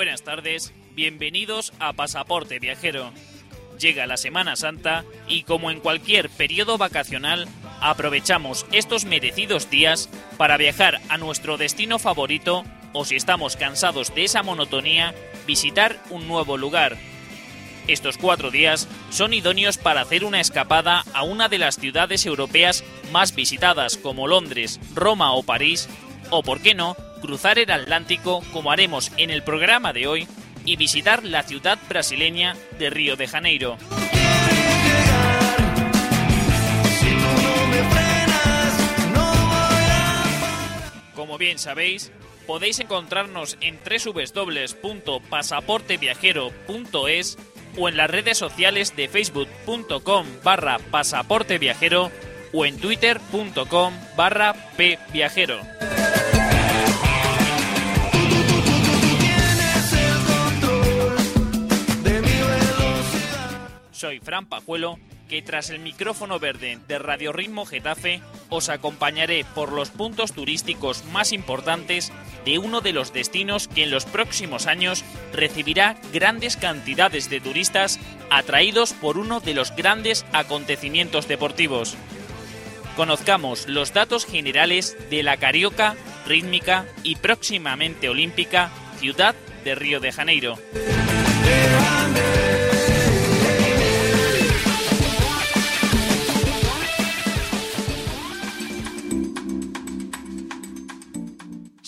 Buenas tardes, bienvenidos a Pasaporte Viajero. Llega la Semana Santa y como en cualquier periodo vacacional, aprovechamos estos merecidos días para viajar a nuestro destino favorito o si estamos cansados de esa monotonía, visitar un nuevo lugar. Estos cuatro días son idóneos para hacer una escapada a una de las ciudades europeas más visitadas como Londres, Roma o París, o por qué no, cruzar el Atlántico como haremos en el programa de hoy y visitar la ciudad brasileña de Río de Janeiro. Como bien sabéis, podéis encontrarnos en www.pasaporteviajero.es o en las redes sociales de facebook.com barra pasaporteviajero o en twitter.com barra pviajero. Soy Fran Pajuelo, que tras el micrófono verde de Radio Ritmo Getafe os acompañaré por los puntos turísticos más importantes de uno de los destinos que en los próximos años recibirá grandes cantidades de turistas atraídos por uno de los grandes acontecimientos deportivos. Conozcamos los datos generales de la carioca, rítmica y próximamente olímpica ciudad de Río de Janeiro.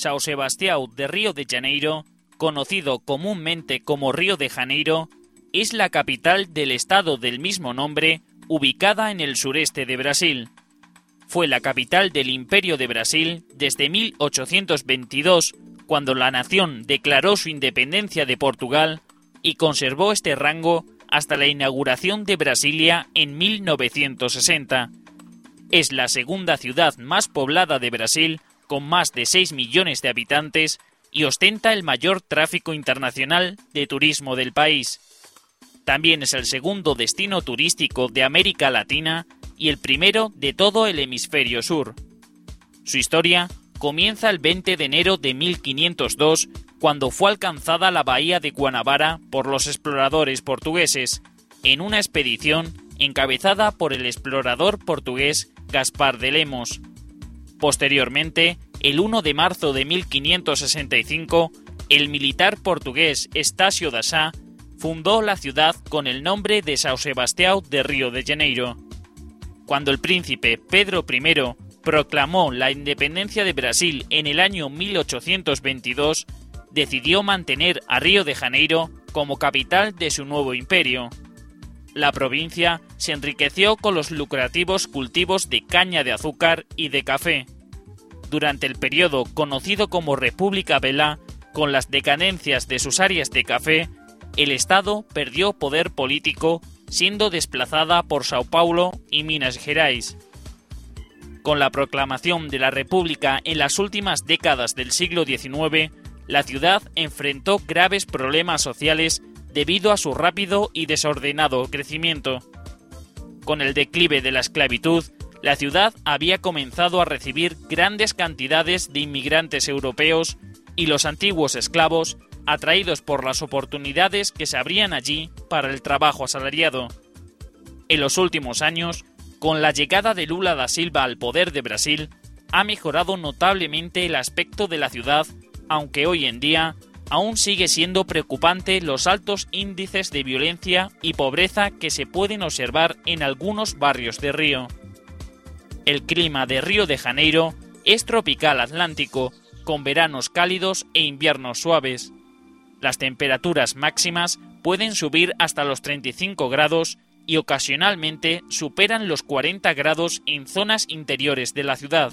São Sebastião de Río de Janeiro, conocido comúnmente como Río de Janeiro, es la capital del estado del mismo nombre, ubicada en el sureste de Brasil. Fue la capital del Imperio de Brasil desde 1822, cuando la nación declaró su independencia de Portugal y conservó este rango hasta la inauguración de Brasilia en 1960. Es la segunda ciudad más poblada de Brasil, con más de 6 millones de habitantes, y ostenta el mayor tráfico internacional de turismo del país. También es el segundo destino turístico de América Latina y el primero de todo el hemisferio sur. Su historia comienza el 20 de enero de 1502, cuando fue alcanzada la bahía de Guanabara por los exploradores portugueses, en una expedición encabezada por el explorador portugués Gaspar de Lemos. Posteriormente, el 1 de marzo de 1565, el militar portugués Estácio da Sá fundó la ciudad con el nombre de São Sebastião de Río de Janeiro. Cuando el príncipe Pedro I proclamó la independencia de Brasil en el año 1822, decidió mantener a Río de Janeiro como capital de su nuevo imperio. La provincia se enriqueció con los lucrativos cultivos de caña de azúcar y de café. Durante el periodo conocido como República Velá, con las decadencias de sus áreas de café, el Estado perdió poder político, siendo desplazada por Sao Paulo y Minas Gerais. Con la proclamación de la República en las últimas décadas del siglo XIX, la ciudad enfrentó graves problemas sociales debido a su rápido y desordenado crecimiento. Con el declive de la esclavitud, la ciudad había comenzado a recibir grandes cantidades de inmigrantes europeos y los antiguos esclavos, atraídos por las oportunidades que se abrían allí para el trabajo asalariado. En los últimos años, con la llegada de Lula da Silva al poder de Brasil, ha mejorado notablemente el aspecto de la ciudad, aunque hoy en día aún sigue siendo preocupante los altos índices de violencia y pobreza que se pueden observar en algunos barrios de Río. El clima de Río de Janeiro es tropical atlántico, con veranos cálidos e inviernos suaves. Las temperaturas máximas pueden subir hasta los 35 grados y ocasionalmente superan los 40 grados en zonas interiores de la ciudad.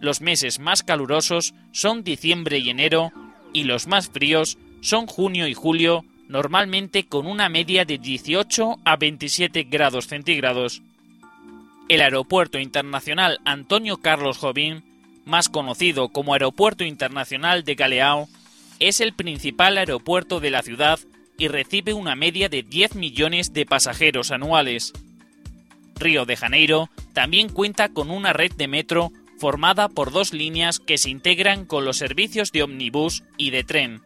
Los meses más calurosos son diciembre y enero y los más fríos son junio y julio, normalmente con una media de 18 a 27 grados centígrados. El Aeropuerto Internacional Antonio Carlos Jobim, más conocido como Aeropuerto Internacional de Galeao, es el principal aeropuerto de la ciudad y recibe una media de 10 millones de pasajeros anuales. Río de Janeiro también cuenta con una red de metro formada por dos líneas que se integran con los servicios de ómnibus y de tren.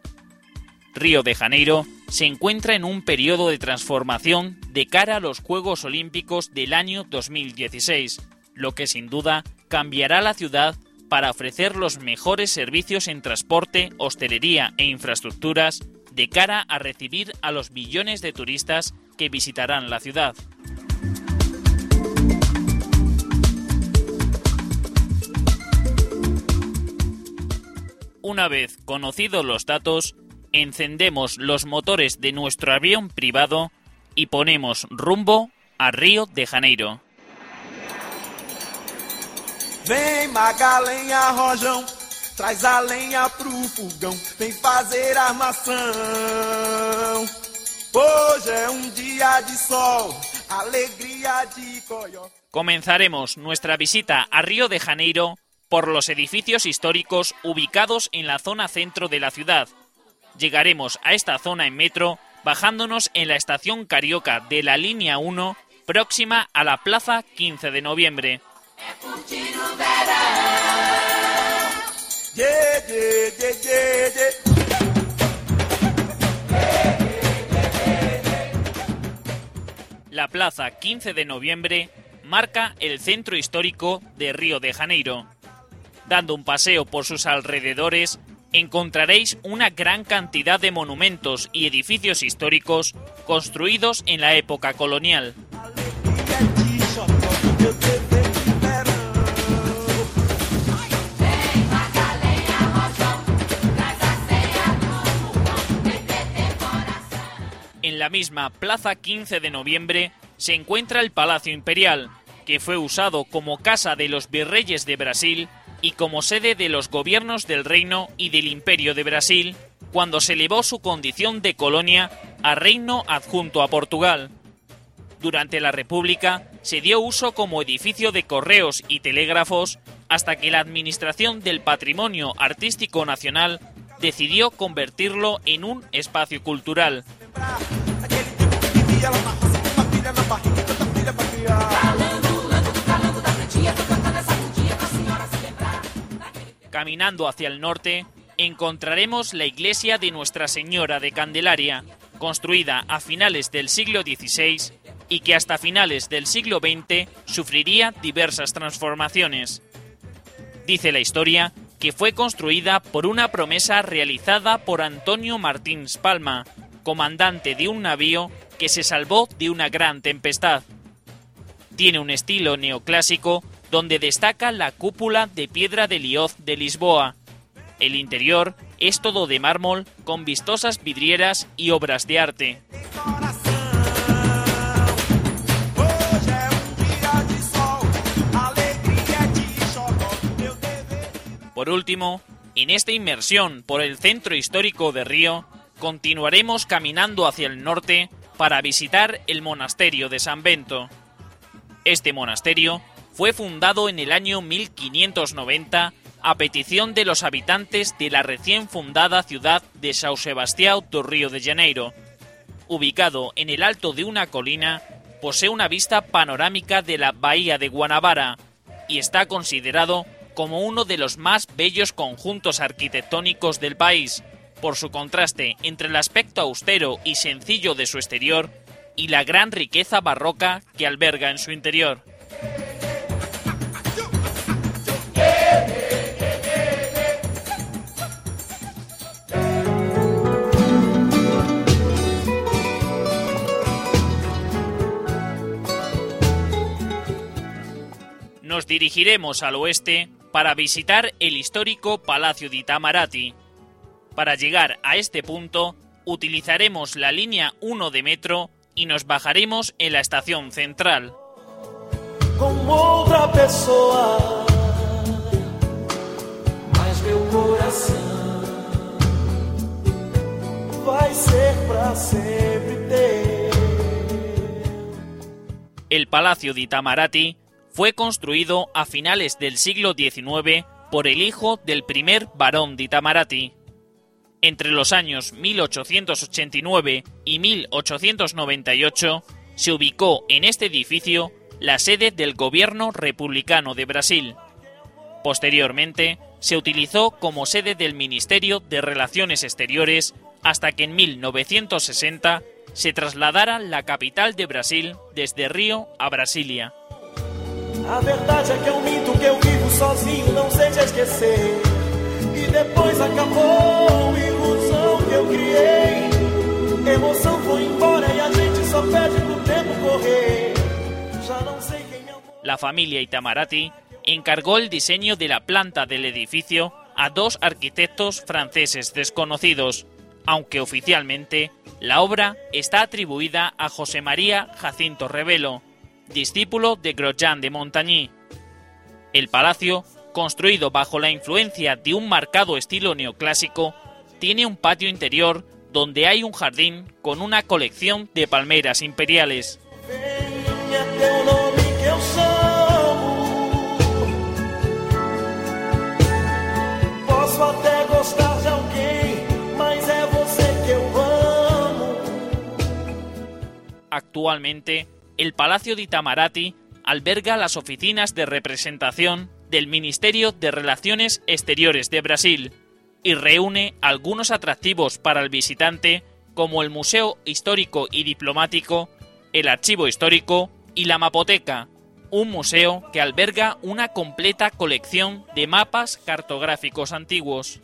Río de Janeiro se encuentra en un periodo de transformación de cara a los Juegos Olímpicos del año 2016, lo que sin duda cambiará la ciudad para ofrecer los mejores servicios en transporte, hostelería e infraestructuras de cara a recibir a los millones de turistas que visitarán la ciudad. Una vez conocidos los datos, encendemos los motores de nuestro avión privado y ponemos rumbo a Río de Janeiro. Vem Magalenha Rojão, traz a lenha pro fogão, vem fazer armação. Hoje é um dia de sol, alegria de coió. Comenzaremos nuestra visita a Río de Janeiro por los edificios históricos ubicados en la zona centro de la ciudad. Llegaremos a esta zona en metro bajándonos en la estación Carioca de la línea 1 próxima a la Plaza 15 de noviembre. La Plaza 15 de noviembre marca el centro histórico de Río de Janeiro. Dando un paseo por sus alrededores, encontraréis una gran cantidad de monumentos y edificios históricos construidos en la época colonial. En la misma Plaza 15 de noviembre se encuentra el Palacio Imperial, que fue usado como casa de los virreyes de Brasil y como sede de los gobiernos del Reino y del Imperio de Brasil, cuando se elevó su condición de colonia a reino adjunto a Portugal. Durante la República se dio uso como edificio de correos y telégrafos hasta que la Administración del Patrimonio Artístico Nacional decidió convertirlo en un espacio cultural. Caminando hacia el norte, encontraremos la iglesia de Nuestra Señora de Candelaria, construida a finales del siglo XVI y que hasta finales del siglo XX sufriría diversas transformaciones. Dice la historia que fue construida por una promesa realizada por Antonio Martins Palma, comandante de un navío que se salvó de una gran tempestad. Tiene un estilo neoclásico donde destaca la cúpula de piedra de Lioz de Lisboa. El interior es todo de mármol con vistosas vidrieras y obras de arte. Por último, en esta inmersión por el centro histórico de Río, continuaremos caminando hacia el norte para visitar el monasterio de San Bento. Este monasterio fue fundado en el año 1590 a petición de los habitantes de la recién fundada ciudad de São Sebastião do Río de Janeiro. Ubicado en el alto de una colina, posee una vista panorámica de la bahía de Guanabara y está considerado como uno de los más bellos conjuntos arquitectónicos del país, por su contraste entre el aspecto austero y sencillo de su exterior y la gran riqueza barroca que alberga en su interior. nos dirigiremos al oeste para visitar el histórico Palacio de Itamaraty. Para llegar a este punto, utilizaremos la línea 1 de metro y nos bajaremos en la estación central. El Palacio de Itamaraty fue construido a finales del siglo XIX por el hijo del primer barón de Itamaraty. Entre los años 1889 y 1898 se ubicó en este edificio la sede del gobierno republicano de Brasil. Posteriormente, se utilizó como sede del Ministerio de Relaciones Exteriores hasta que en 1960 se trasladara la capital de Brasil desde Río a Brasilia. A verdade é que é um mito que eu vivo sozinho, não sei te esquecer. E depois acabou a ilusão que eu criei. Emoção foi embora e a gente só pede pro tempo correr. Já não sei quem amou. La familia Itamaraty encargó el diseño de la planta del edificio a dos arquitectos franceses desconocidos, aunque oficialmente la obra está atribuida a José María Jacinto Revelo, discípulo de Grosjean de Montagny. El palacio, construido bajo la influencia de un marcado estilo neoclásico, tiene un patio interior donde hay un jardín con una colección de palmeras imperiales. Actualmente, el Palacio de Itamaraty alberga las oficinas de representación del Ministerio de Relaciones Exteriores de Brasil y reúne algunos atractivos para el visitante como el Museo Histórico y Diplomático, el Archivo Histórico y la Mapoteca, un museo que alberga una completa colección de mapas cartográficos antiguos.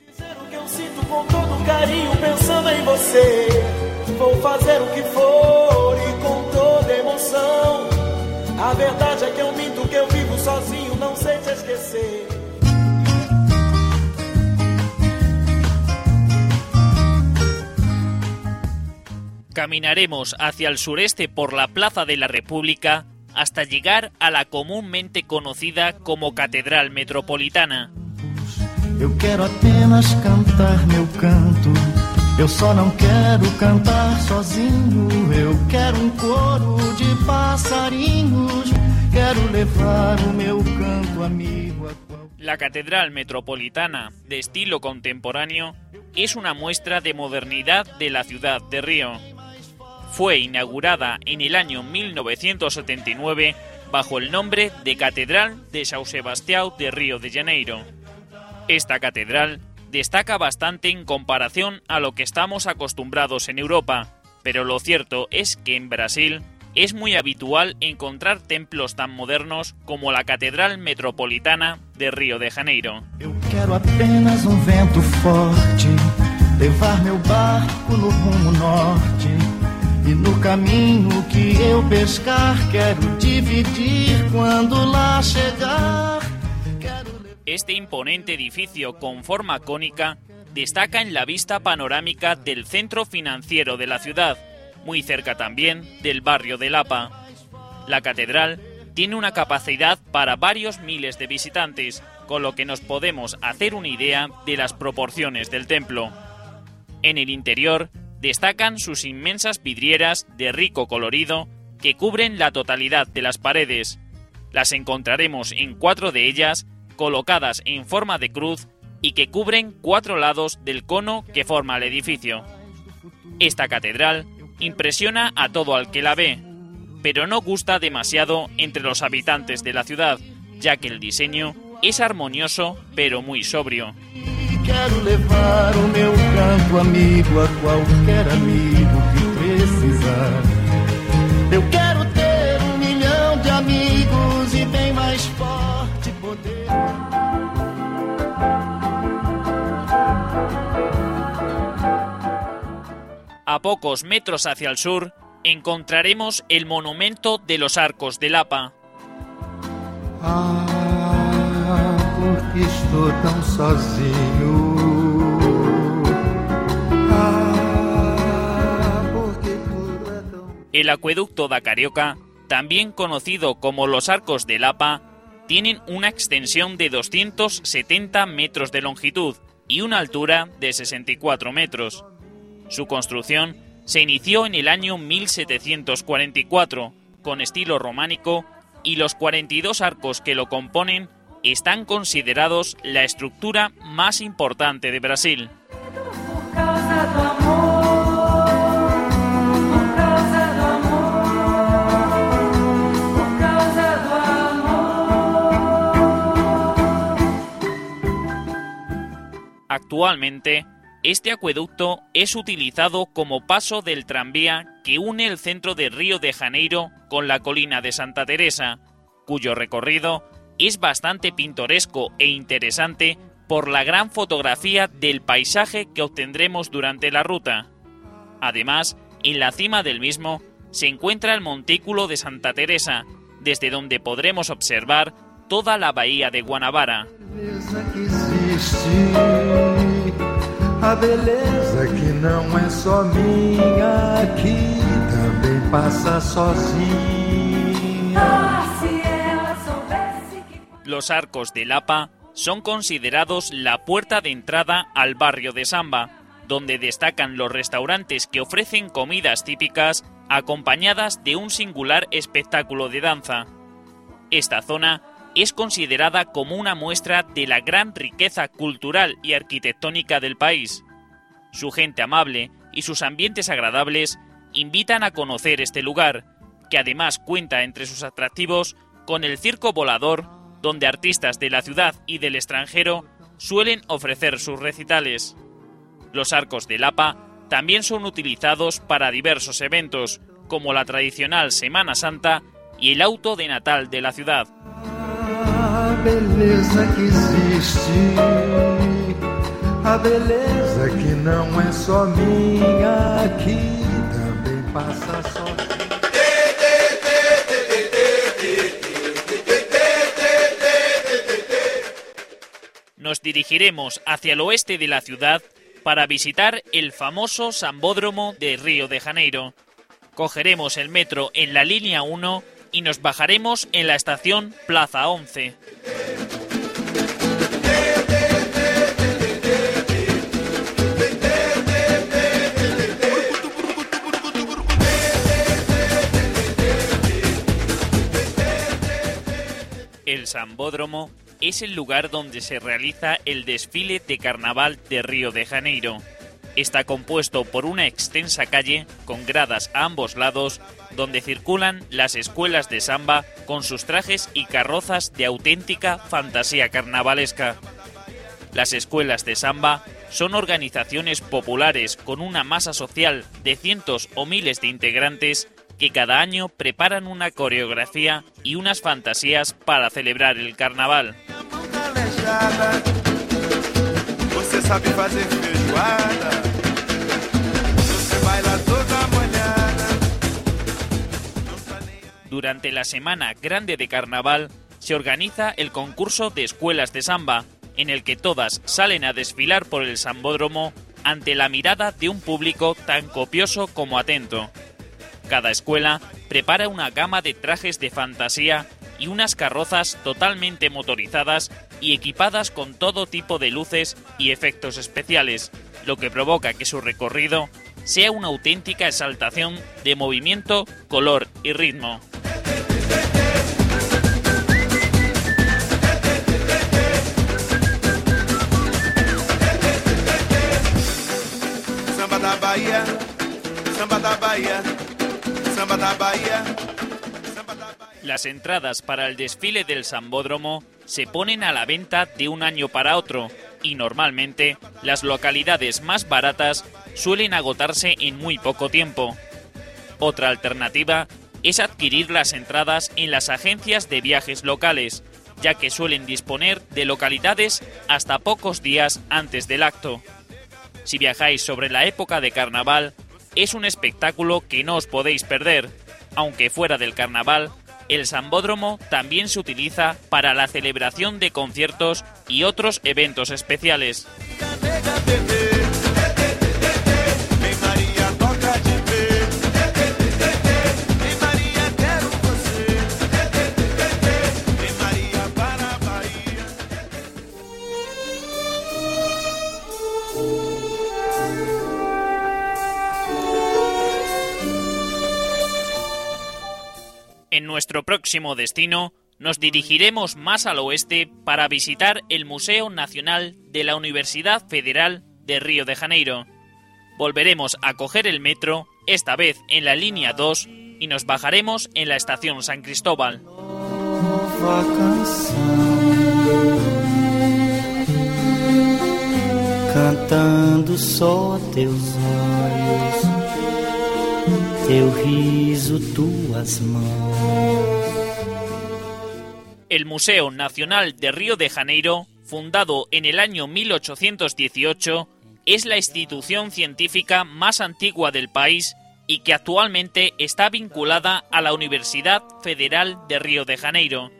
Caminaremos hacia el sureste por la Plaza de la República hasta llegar a la comúnmente conocida como Catedral Metropolitana. Eu quero apenas cantar meu canto. Eu só não quero cantar sozinho. Eu quero um coro de passarinhos. Quero levar o meu canto amigo a qual... La Catedral Metropolitana, de estilo contemporáneo, es una muestra de modernidad de la ciudad de Río. Fue inaugurada en el año 1979 bajo el nombre de Catedral de São Sebastião de Río de Janeiro. Esta catedral destaca bastante en comparación a lo que estamos acostumbrados en Europa, pero lo cierto es que en Brasil es muy habitual encontrar templos tan modernos como la Catedral Metropolitana de Río de Janeiro. E no caminho que eu pescar, quero dividir quando lá chegar. Este imponente edificio con forma cónica destaca en la vista panorámica del centro financiero de la ciudad, muy cerca también del barrio de Lapa. La catedral tiene una capacidad para varios miles de visitantes, con lo que nos podemos hacer una idea de las proporciones del templo. En el interior destacan sus inmensas vidrieras de rico colorido que cubren la totalidad de las paredes. Las encontraremos en cuatro de ellas, colocadas en forma de cruz y que cubren cuatro lados del cono que forma el edificio. Esta catedral impresiona a todo al que la ve, pero no gusta demasiado entre los habitantes de la ciudad, ya que el diseño es armonioso pero muy sobrio. Quero levar o meu canto amigo a qualquer amigo que precisar. Eu quero ter um milhão de amigos e bem mais forte poder. A pocos metros hacia el sur encontraremos el monumento de los arcos de Lapa. Ah, porque estou tão sozinho. El acueducto da Carioca, también conocido como los arcos de Lapa, tienen una extensión de 270 metros de longitud y una altura de 64 metros. Su construcción se inició en el año 1744 con estilo románico y los 42 arcos que lo componen están considerados la estructura más importante de Brasil. Actualmente, este acueducto es utilizado como paso del tranvía que une el centro de Río de Janeiro con la colina de Santa Teresa, cuyo recorrido es bastante pintoresco e interesante por la gran fotografía del paisaje que obtendremos durante la ruta. Además, en la cima del mismo se encuentra el montículo de Santa Teresa, desde donde podremos observar toda la bahía de Guanabara. A beleza que não é só minha, aqui também passa sozinha. Los arcos de Lapa son considerados la puerta de entrada al barrio de Samba, donde destacan los restaurantes que ofrecen comidas típicas acompañadas de un singular espectáculo de danza. Esta zona es considerada como una muestra de la gran riqueza cultural y arquitectónica del país. Su gente amable y sus ambientes agradables invitan a conocer este lugar, que además cuenta entre sus atractivos con el circo volador, donde artistas de la ciudad y del extranjero suelen ofrecer sus recitales. Los arcos de Lapa también son utilizados para diversos eventos, como la tradicional Semana Santa y el auto de Natal de la ciudad. Beleza que existe, a beleza que não é só minha, aqui também passa sozinha. Nos dirigiremos hacia el oeste de la ciudad para visitar el famoso Sambódromo de Río de Janeiro. Cogeremos el metro en la línea 1 y nos bajaremos en la estación Plaza 11. El Sambódromo es el lugar donde se realiza el desfile de carnaval de Río de Janeiro. Está compuesto por una extensa calle con gradas a ambos lados donde circulan las escuelas de samba con sus trajes y carrozas de auténtica fantasía carnavalesca. Las escuelas de samba son organizaciones populares con una masa social de cientos o miles de integrantes que cada año preparan una coreografía y unas fantasías para celebrar el carnaval. Durante la semana grande de carnaval se organiza el concurso de escuelas de samba, en el que todas salen a desfilar por el sambódromo ante la mirada de un público tan copioso como atento. Cada escuela prepara una gama de trajes de fantasía y unas carrozas totalmente motorizadas y equipadas con todo tipo de luces y efectos especiales, lo que provoca que su recorrido sea una auténtica exaltación de movimiento, color y ritmo. Las entradas para el desfile del Sambódromo se ponen a la venta de un año para otro y normalmente las localidades más baratas suelen agotarse en muy poco tiempo. Otra alternativa es adquirir las entradas en las agencias de viajes locales, ya que suelen disponer de localidades hasta pocos días antes del acto. Si viajáis sobre la época de carnaval, es un espectáculo que no os podéis perder, aunque fuera del carnaval, el Sambódromo también se utiliza para la celebración de conciertos y otros eventos especiales. En nuestro próximo destino nos dirigiremos más al oeste para visitar el Museo Nacional de la Universidad Federal de Río de Janeiro. Volveremos a coger el metro, esta vez en la línea 2, y nos bajaremos en la estación San Cristóbal. El Museo Nacional de Río de Janeiro, fundado en el año 1818, es la institución científica más antigua del país y que actualmente está vinculada a la Universidad Federal de Río de Janeiro.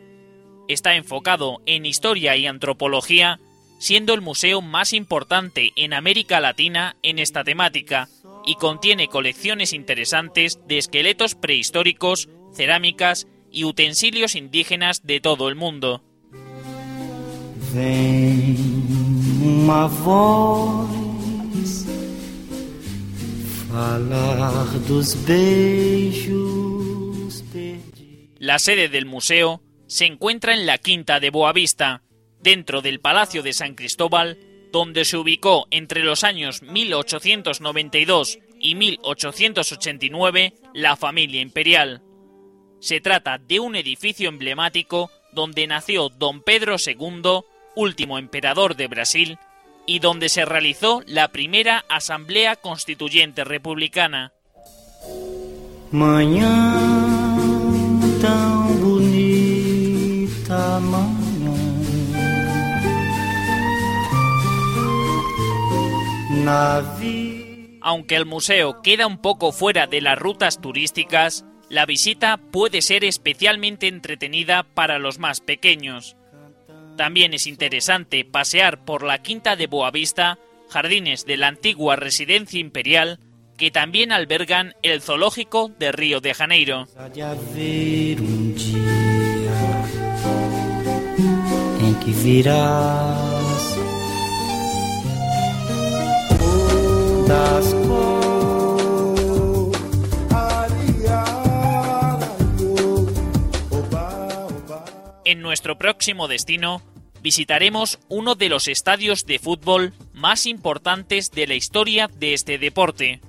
Está enfocado en historia y antropología, siendo el museo más importante en América Latina en esta temática, y contiene colecciones interesantes de esqueletos prehistóricos, cerámicas y utensilios indígenas de todo el mundo. La sede del museo se encuentra en la Quinta de Boavista, dentro del Palacio de San Cristóbal, donde se ubicó entre los años 1892 y 1889 la familia imperial. Se trata de un edificio emblemático donde nació don Pedro II, último emperador de Brasil, y donde se realizó la primera Asamblea Constituyente Republicana. Aunque el museo queda un poco fuera de las rutas turísticas, la visita puede ser especialmente entretenida para los más pequeños. También es interesante pasear por la Quinta de Boavista, jardines de la antigua residencia imperial, que también albergan el zoológico de Río de Janeiro. En nuestro próximo destino visitaremos uno de los estadios de fútbol más importantes de la historia de este deporte.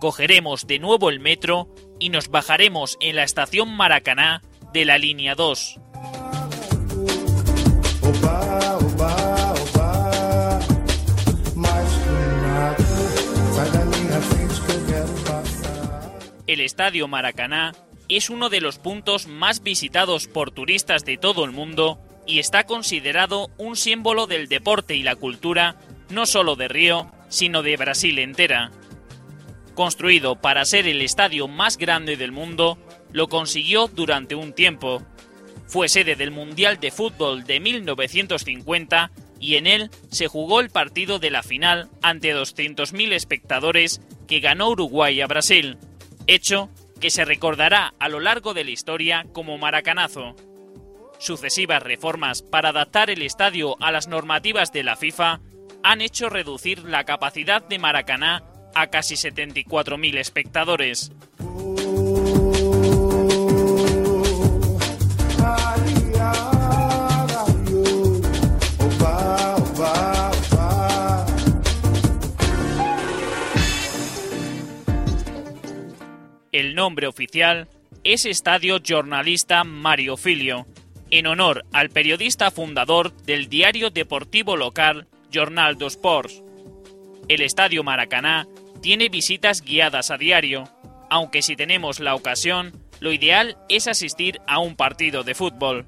Cogeremos de nuevo el metro y nos bajaremos en la estación Maracaná de la línea 2. El estadio Maracaná es uno de los puntos más visitados por turistas de todo el mundo y está considerado un símbolo del deporte y la cultura no solo de Río, sino de Brasil entera. Construido para ser el estadio más grande del mundo, lo consiguió durante un tiempo. Fue sede del Mundial de Fútbol de 1950 y en él se jugó el partido de la final ante 200.000 espectadores que ganó Uruguay a Brasil, hecho que se recordará a lo largo de la historia como Maracanazo. Sucesivas reformas para adaptar el estadio a las normativas de la FIFA han hecho reducir la capacidad de Maracaná a casi 74.000 espectadores. El nombre oficial es Estadio Jornalista Mario Filio, en honor al periodista fundador del diario deportivo local Jornal dos Sports. El Estadio Maracaná tiene visitas guiadas a diario, aunque si tenemos la ocasión, lo ideal es asistir a un partido de fútbol.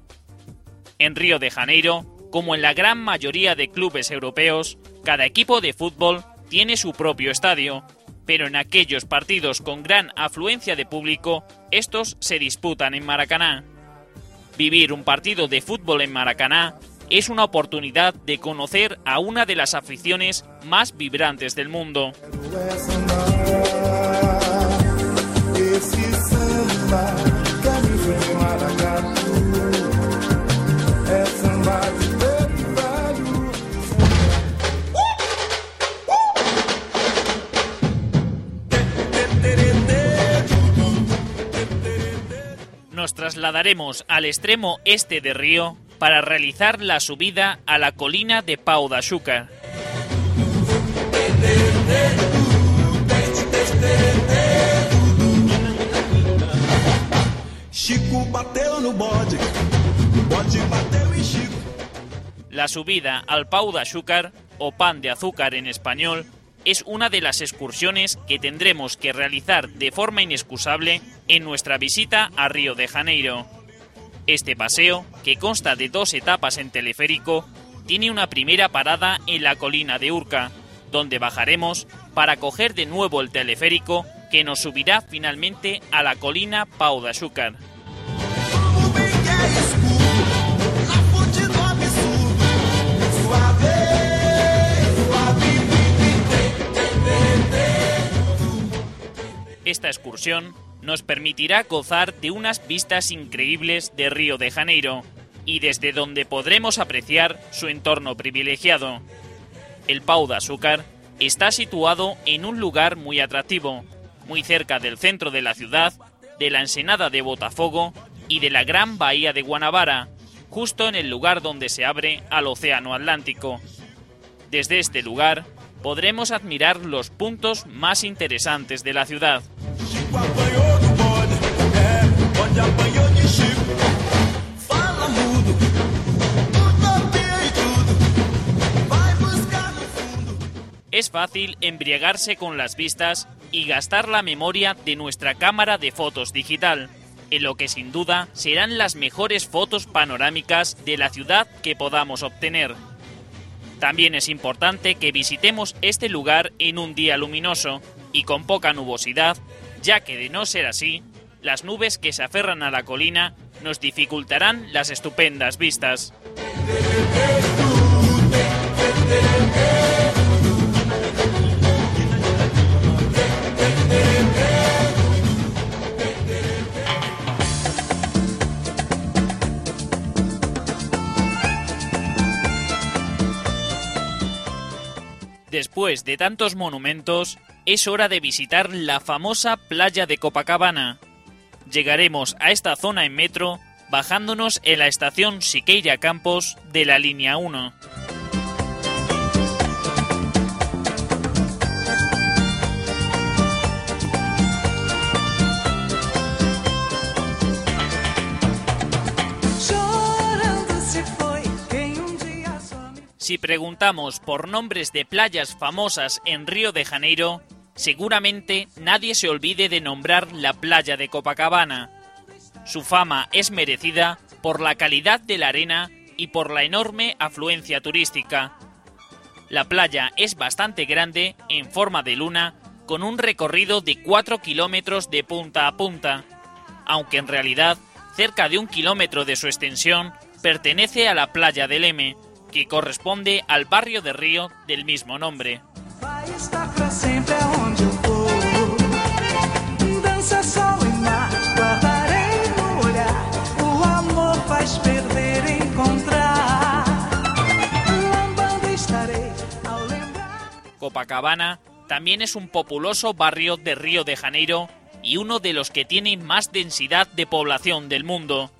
En Río de Janeiro, como en la gran mayoría de clubes europeos, cada equipo de fútbol tiene su propio estadio, pero en aquellos partidos con gran afluencia de público, estos se disputan en Maracaná. Vivir un partido de fútbol en Maracaná es una oportunidad de conocer a una de las aficiones más vibrantes del mundo. Nos trasladaremos al extremo este de Río para realizar la subida a la colina de Pau da Xúcar. La subida al Pau de Azúcar, o pan de azúcar en español, es una de las excursiones que tendremos que realizar de forma inexcusable en nuestra visita a Río de Janeiro. Este paseo, que consta de dos etapas en teleférico, tiene una primera parada en la colina de Urca, donde bajaremos para coger de nuevo el teleférico que nos subirá finalmente a la colina Pau de Azúcar. Esta excursión nos permitirá gozar de unas vistas increíbles de Río de Janeiro y desde donde podremos apreciar su entorno privilegiado. El Pau de Azúcar está situado en un lugar muy atractivo, muy cerca del centro de la ciudad, de la ensenada de Botafogo y de la gran bahía de Guanabara, justo en el lugar donde se abre al Océano Atlántico. Desde este lugar podremos admirar los puntos más interesantes de la ciudad. Es fácil embriagarse con las vistas y gastar la memoria de nuestra cámara de fotos digital, en lo que sin duda serán las mejores fotos panorámicas de la ciudad que podamos obtener. También es importante que visitemos este lugar en un día luminoso y con poca nubosidad, ya que de no ser así, las nubes que se aferran a la colina nos dificultarán las estupendas vistas. Después de tantos monumentos, es hora de visitar la famosa playa de Copacabana. Llegaremos a esta zona en metro bajándonos en la estación Siqueira Campos de la línea 1. Si preguntamos por nombres de playas famosas en Río de Janeiro, seguramente nadie se olvide de nombrar la playa de Copacabana. Su fama es merecida por la calidad de la arena y por la enorme afluencia turística. La playa es bastante grande, en forma de luna, con un recorrido de 4 kilómetros de punta a punta, aunque en realidad cerca de un kilómetro de su extensión pertenece a la playa del M, que corresponde al barrio de Río del mismo nombre. Copacabana también es un populoso barrio de Río de Janeiro y uno de los que tiene más densidad de población del mundo.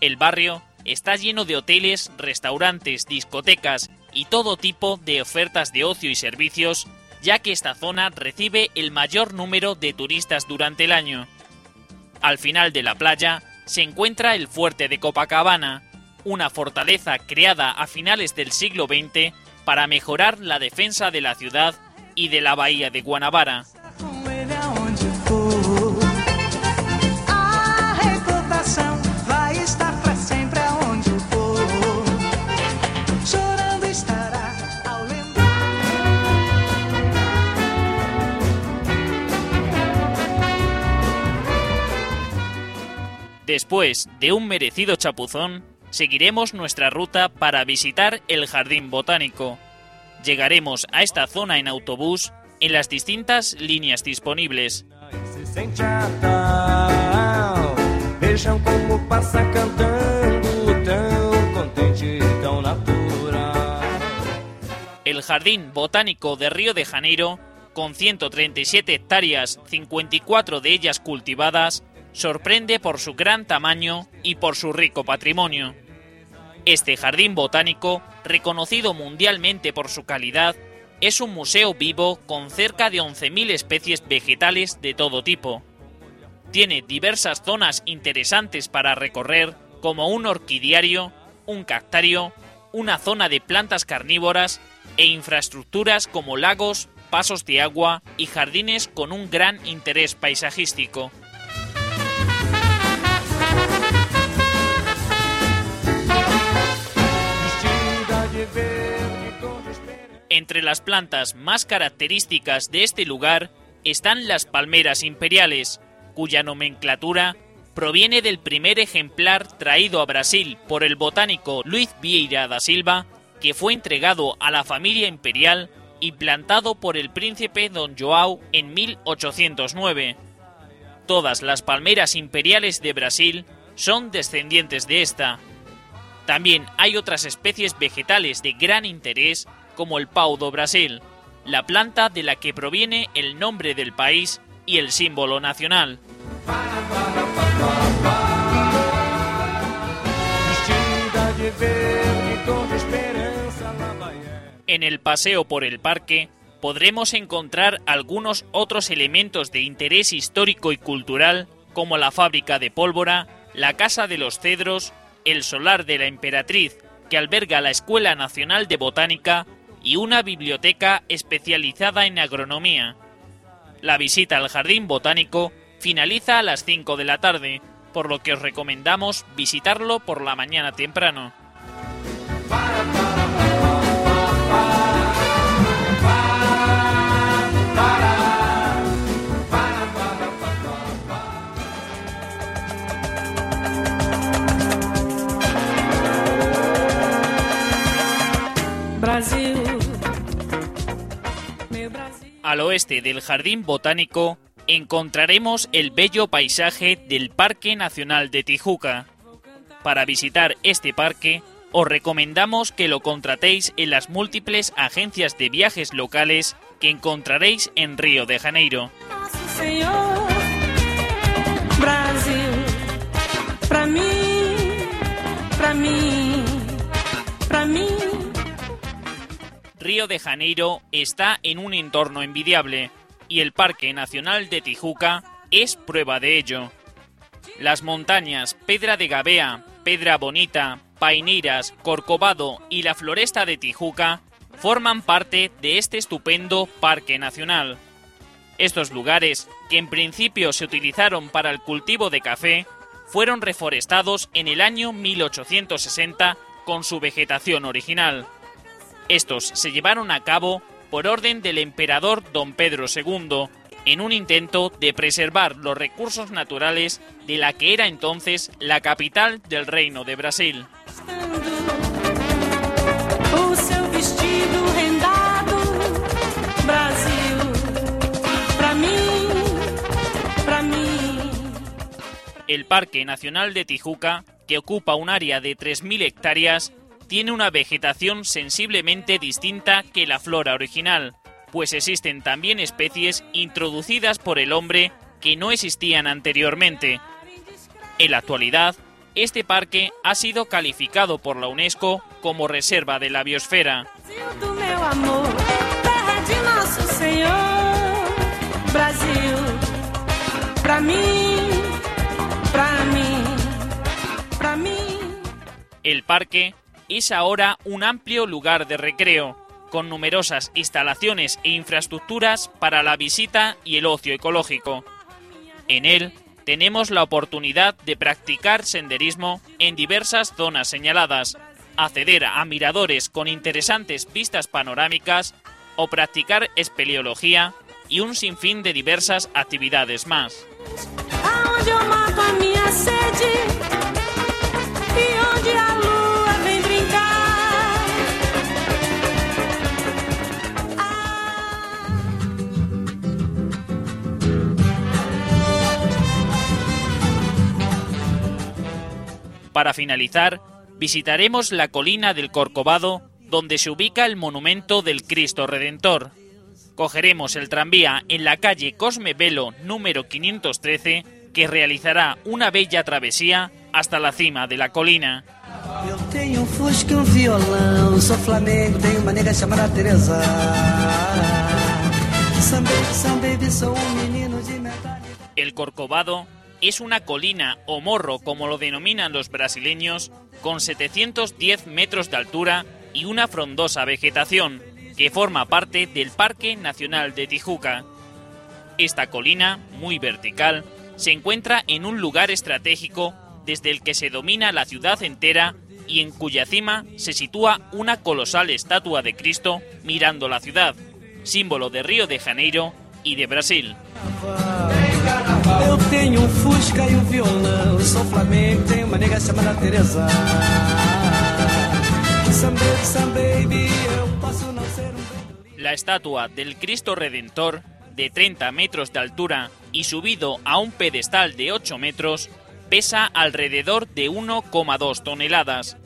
El barrio está lleno de hoteles, restaurantes, discotecas y todo tipo de ofertas de ocio y servicios, ya que esta zona recibe el mayor número de turistas durante el año. Al final de la playa se encuentra el fuerte de Copacabana, una fortaleza creada a finales del siglo XX para mejorar la defensa de la ciudad y de la bahía de Guanabara. Después de un merecido chapuzón, seguiremos nuestra ruta para visitar el Jardín Botánico. Llegaremos a esta zona en autobús en las distintas líneas disponibles. El Jardín Botánico de Río de Janeiro, con 137 hectáreas, 54 de ellas cultivadas, sorprende por su gran tamaño y por su rico patrimonio. Este jardín botánico, reconocido mundialmente por su calidad, es un museo vivo con cerca de 11.000 especies vegetales de todo tipo. Tiene diversas zonas interesantes para recorrer, como un orquidiario, un cactario, una zona de plantas carnívoras e infraestructuras como lagos, pasos de agua y jardines con un gran interés paisajístico. Entre las plantas más características de este lugar están las palmeras imperiales, cuya nomenclatura proviene del primer ejemplar traído a Brasil por el botánico Luiz Vieira da Silva, que fue entregado a la familia imperial y plantado por el príncipe Don João en 1809. Todas las palmeras imperiales de Brasil son descendientes de esta. También hay otras especies vegetales de gran interés como el pau do Brasil, la planta de la que proviene el nombre del país y el símbolo nacional. En el paseo por el parque podremos encontrar algunos otros elementos de interés histórico y cultural como la fábrica de pólvora, la Casa de los Cedros, el solar de la Emperatriz, que alberga la Escuela Nacional de Botánica y una biblioteca especializada en agronomía. La visita al jardín botánico finaliza a las 5 de la tarde, por lo que os recomendamos visitarlo por la mañana temprano. Al oeste del jardín botánico encontraremos el bello paisaje del Parque Nacional de Tijuca. Para visitar este parque, os recomendamos que lo contratéis en las múltiples agencias de viajes locales que encontraréis en Río de Janeiro. Río de Janeiro está en un entorno envidiable y el Parque Nacional de Tijuca es prueba de ello. Las montañas Pedra de Gabea, Pedra Bonita, Paineiras, Corcovado y la Floresta de Tijuca forman parte de este estupendo Parque Nacional. Estos lugares, que en principio se utilizaron para el cultivo de café, fueron reforestados en el año 1860 con su vegetación original. Estos se llevaron a cabo por orden del emperador don Pedro II, en un intento de preservar los recursos naturales de la que era entonces la capital del Reino de Brasil. El Parque Nacional de Tijuca, que ocupa un área de 3.000 hectáreas, tiene una vegetación sensiblemente distinta que la flora original, pues existen también especies introducidas por el hombre que no existían anteriormente. En la actualidad, este parque ha sido calificado por la UNESCO como reserva de la biosfera. El parque es ahora un amplio lugar de recreo, con numerosas instalaciones e infraestructuras para la visita y el ocio ecológico. En él tenemos la oportunidad de practicar senderismo en diversas zonas señaladas, acceder a miradores con interesantes vistas panorámicas o practicar espeleología y un sinfín de diversas actividades más. Para finalizar, visitaremos la colina del Corcovado, donde se ubica el monumento del Cristo Redentor. Cogeremos el tranvía en la calle Cosme Velo número 513 que realizará una bella travesía hasta la cima de la colina. El Corcovado es una colina o morro, como lo denominan los brasileños, con 710 metros de altura y una frondosa vegetación, que forma parte del Parque Nacional de Tijuca. Esta colina, muy vertical, se encuentra en un lugar estratégico desde el que se domina la ciudad entera y en cuya cima se sitúa una colosal estatua de Cristo mirando la ciudad, símbolo de Río de Janeiro y de Brasil. La estatua del Cristo Redentor, de 30 metros de altura y subido a un pedestal de 8 metros, pesa alrededor de 1,2 toneladas.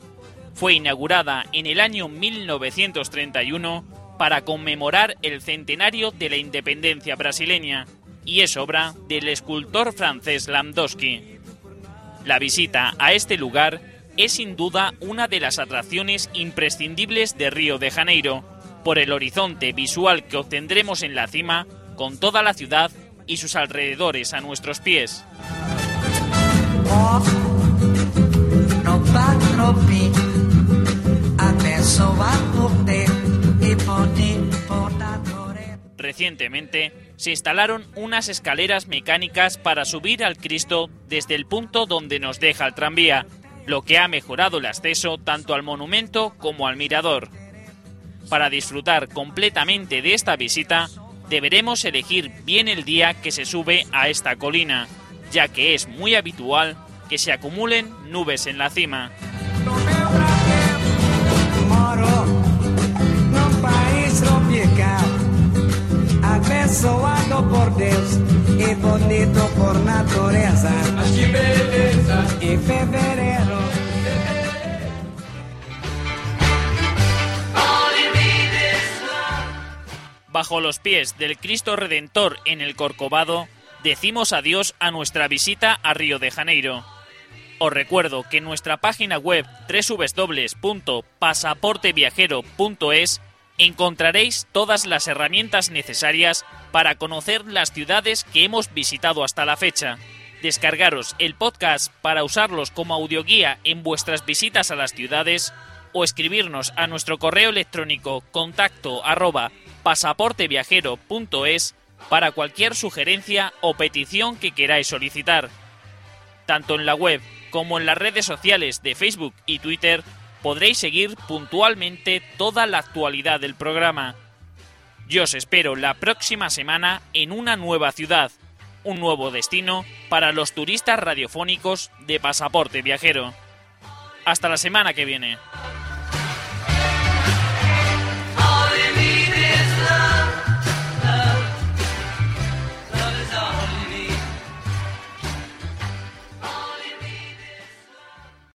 Fue inaugurada en el año 1931 para conmemorar el centenario de la independencia brasileña y es obra del escultor francés Landowski. La visita a este lugar es sin duda una de las atracciones imprescindibles de Río de Janeiro, por el horizonte visual que obtendremos en la cima, con toda la ciudad y sus alrededores a nuestros pies. Recientemente se instalaron unas escaleras mecánicas para subir al Cristo desde el punto donde nos deja el tranvía, lo que ha mejorado el acceso tanto al monumento como al mirador. Para disfrutar completamente de esta visita, deberemos elegir bien el día que se sube a esta colina, ya que es muy habitual que se acumulen nubes en la cima. Por e bonito por natureza. Bajo los pies del Cristo Redentor en el Corcovado, decimos adiós a nuestra visita a Río de Janeiro. Os recuerdo que en nuestra página web www.pasaporteviajero.es encontraréis todas las herramientas necesarias para conocer las ciudades que hemos visitado hasta la fecha. Descargaros el podcast para usarlos como audioguía en vuestras visitas a las ciudades o escribirnos a nuestro correo electrónico contacto arroba para cualquier sugerencia o petición que queráis solicitar. Tanto en la web como en las redes sociales de Facebook y Twitter podréis seguir puntualmente toda la actualidad del programa. Yo os espero la próxima semana en una nueva ciudad, un nuevo destino para los turistas radiofónicos de Pasaporte Viajero. Hasta la semana que viene.